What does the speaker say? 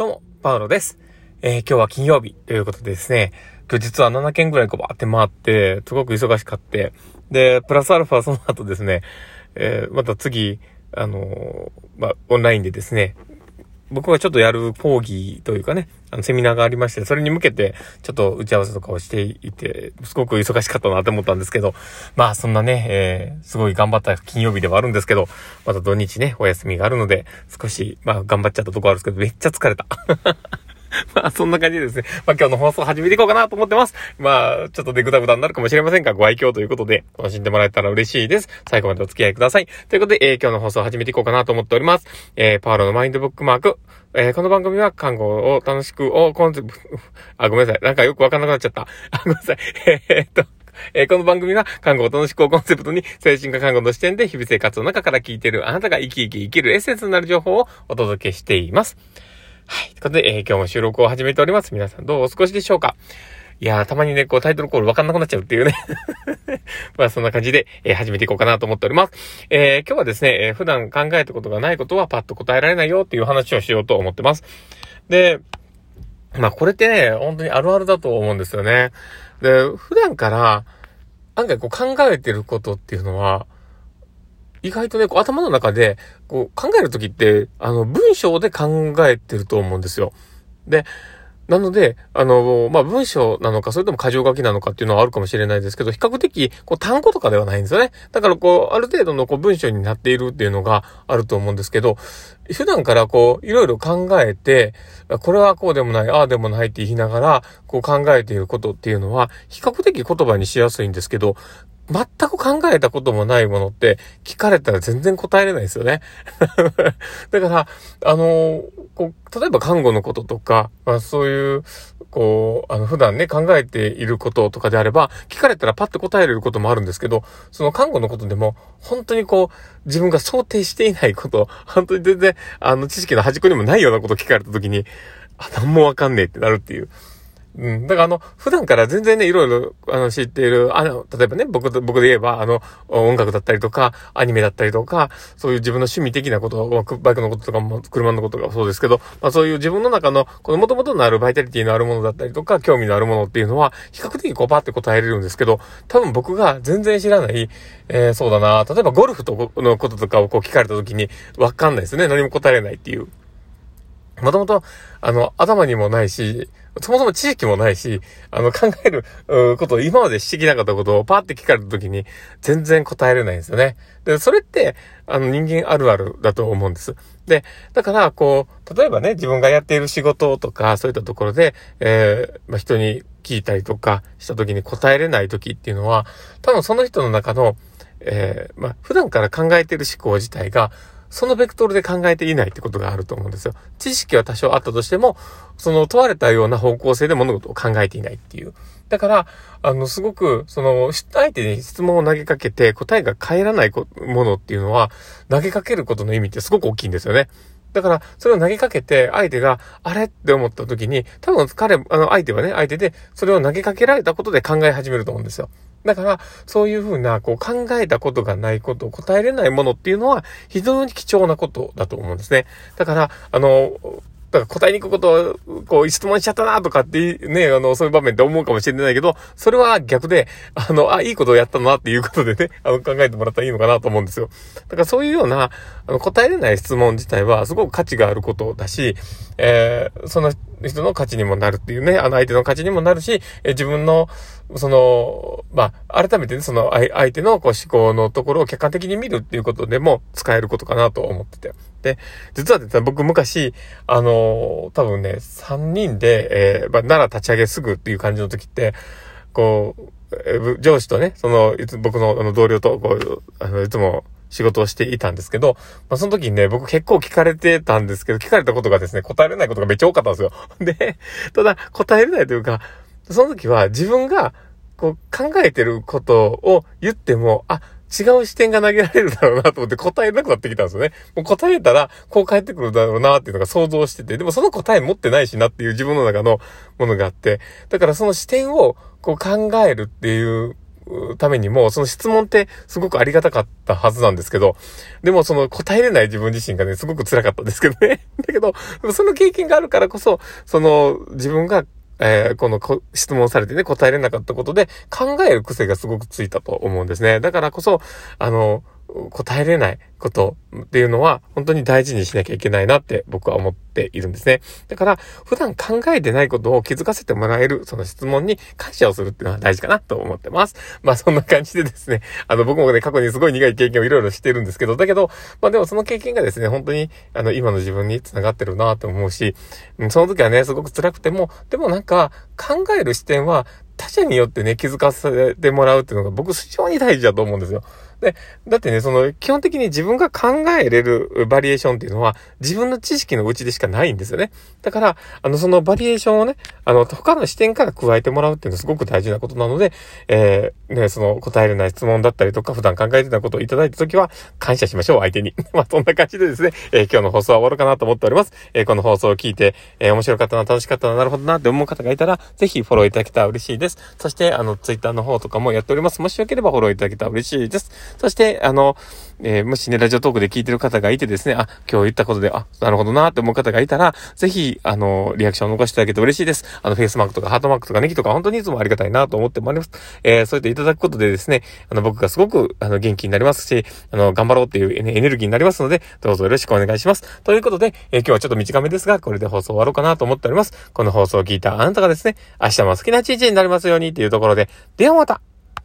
どうも、パウロです。えー、今日は金曜日ということでですね、今日実は7件ぐらいこうバーって回って、すごく忙しかって、で、プラスアルファその後ですね、えー、また次、あのー、まあ、オンラインでですね、僕はちょっとやる講義というかね、あの、セミナーがありまして、それに向けて、ちょっと打ち合わせとかをしていて、すごく忙しかったなって思ったんですけど、まあ、そんなね、えー、すごい頑張った金曜日ではあるんですけど、また土日ね、お休みがあるので、少し、まあ、頑張っちゃったとこあるんですけど、めっちゃ疲れた。まあ、そんな感じでですね。まあ、今日の放送始めていこうかなと思ってます。まあ、ちょっとね、ぐだぐだになるかもしれませんが、ご愛嬌ということで、楽しんでもらえたら嬉しいです。最後までお付き合いください。ということで、えー、今日の放送を始めていこうかなと思っております。えー、パーロのマインドブックマーク。えー、この番組は看護を楽しくをコンセプト、あ、ごめんなさい。なんかよくわかんなくなっちゃった。あ、ごめんなさい。えー、っと、えー、この番組は看護を楽しくをコンセプトに精神科看護の視点で日々生活の中から聞いているあなたが生き生き生きるエッセンスになる情報をお届けしています。はい。ということで、えー、今日も収録を始めております。皆さんどうお過ごしでしょうか？いやー、たまにね、こうタイトルコールわかんなくなっちゃうっていうね まあそんな感じで、えー、始めていこうかなと思っております。えー、今日はですね、えー、普段考えたことがないことはパッと答えられないよっていう話をしようと思ってます。で、まあこれってね、本当にあるあるだと思うんですよね。で、普段から、案外こう考えてることっていうのは、意外とね、こう頭の中で、こう考えるときって、あの、文章で考えてると思うんですよ。で、なので、あの、まあ、文章なのか、それとも箇条書きなのかっていうのはあるかもしれないですけど、比較的、こう、単語とかではないんですよね。だから、こう、ある程度の、こう、文章になっているっていうのがあると思うんですけど、普段から、こう、いろいろ考えて、これはこうでもない、ああでもないって言いながら、こう、考えていることっていうのは、比較的言葉にしやすいんですけど、全く考えたこともないものって聞かれたら全然答えれないですよね。だから、あの、こう、例えば看護のこととか、まあそういう、こう、あの、普段ね、考えていることとかであれば、聞かれたらパッと答えれることもあるんですけど、その看護のことでも、本当にこう、自分が想定していないこと、本当に全然、あの、知識の端っこにもないようなことを聞かれたときに、あ、なんもわかんねえってなるっていう。うん。だからあの、普段から全然ね、いろいろ、あの、知っている、あの、例えばね、僕、僕で言えば、あの、音楽だったりとか、アニメだったりとか、そういう自分の趣味的なこと、バイクのこととかも、車のことがそうですけど、まあそういう自分の中の、この元々のあるバイタリティのあるものだったりとか、興味のあるものっていうのは、比較的こうパって答えれるんですけど、多分僕が全然知らない、えー、そうだな、例えばゴルフとのこととかをこう聞かれた時に、わかんないですね。何も答えれないっていう。もともと、あの、頭にもないし、そもそも知識もないし、あの、考えることを今までしてきなかったことをパーって聞かれた時に全然答えれないんですよね。で、それって、あの、人間あるあるだと思うんです。で、だから、こう、例えばね、自分がやっている仕事とか、そういったところで、えー、まあ、人に聞いたりとかした時に答えれない時っていうのは、多分その人の中の、えー、まあ、普段から考えている思考自体が、そのベクトルで考えていないってことがあると思うんですよ。知識は多少あったとしても、その問われたような方向性で物事を考えていないっていう。だから、あの、すごく、その、相手に質問を投げかけて答えが返らないものっていうのは、投げかけることの意味ってすごく大きいんですよね。だから、それを投げかけて、相手が、あれ？って思った時に、多分彼、あの、相手はね、相手で、それを投げかけられたことで考え始めると思うんですよ。だから、そういうふうな、こう考えたことがないこと、答えれないものっていうのは、非常に貴重なことだと思うんですね。だから、あの、だから答えに行くことを、こう、質問しちゃったなとかってね、あの、そういう場面って思うかもしれないけど、それは逆で、あの、あ、いいことをやったなっていうことでね、あの、考えてもらったらいいのかなと思うんですよ。だからそういうような、あの、答えれない質問自体は、すごく価値があることだし、えー、その人の価値にもなるっていうね、あの、相手の価値にもなるし、え自分の、その、まあ、改めてね、その、相手のこう思考のところを客観的に見るっていうことでも使えることかなと思ってて。で、実はですね、僕昔、あの、多分ね、3人で、えー、まあ、奈良立ち上げすぐっていう感じの時って、こう、上司とね、その、いつ僕のあの同僚と、こう、あの、いつも仕事をしていたんですけど、まあ、その時にね、僕結構聞かれてたんですけど、聞かれたことがですね、答えれないことがめっちゃ多かったんですよ。で、ただ、答えれないというか、その時は自分が、こう、考えてることを言っても、あ、違う視点が投げられるだろうなと思って答えなくなってきたんですよね。もう答えたら、こう返ってくるだろうなっていうのが想像してて、でもその答え持ってないしなっていう自分の中のものがあって、だからその視点をこう考えるっていうためにも、その質問ってすごくありがたかったはずなんですけど、でもその答えれない自分自身がね、すごく辛かったんですけどね。だけど、その経験があるからこそ、その自分がえー、この質問されてね、答えれなかったことで考える癖がすごくついたと思うんですね。だからこそ、あの、答えれないことっていうのは本当に大事にしなきゃいけないなって僕は思っているんですね。だから普段考えてないことを気づかせてもらえるその質問に感謝をするっていうのは大事かなと思ってます。まあそんな感じでですね、あの僕もね過去にすごい苦い経験をいろいろしてるんですけど、だけど、まあでもその経験がですね、本当にあの今の自分につながってるなと思うし、その時はね、すごく辛くても、でもなんか考える視点は他者によってね、気づかせてもらうっていうのが僕非常に大事だと思うんですよ。で、だってね、その、基本的に自分が考えれるバリエーションっていうのは、自分の知識のうちでしかないんですよね。だから、あの、そのバリエーションをね、あの、他の視点から加えてもらうっていうのはすごく大事なことなので、えー、ね、その、答えれな質問だったりとか、普段考えてたことをいただいたときは、感謝しましょう、相手に。まあ、そんな感じでですね、えー、今日の放送は終わろうかなと思っております。えー、この放送を聞いて、えー、面白かったな、楽しかったな、なるほどなって思う方がいたら、ぜひフォローいただけたら嬉しいです。そして、あの、ツイッターの方とかもやっております。もしよければフォローいただけたら嬉しいです。そして、あの、えー、もしね、ラジオトークで聞いてる方がいてですね、あ、今日言ったことで、あ、なるほどなって思う方がいたら、ぜひ、あの、リアクションを残していただけると嬉しいです。あの、フェイスマークとかハートマークとかネギとか、本当にいつもありがたいなと思ってもあります。えー、そうやっていただくことでですね、あの、僕がすごく、あの、元気になりますし、あの、頑張ろうっていうエネルギーになりますので、どうぞよろしくお願いします。ということで、えー、今日はちょっと短めですが、これで放送終わろうかなと思っております。この放送を聞いたあなたがですね、明日も好きな一日になりますようにっていうところで、ではまた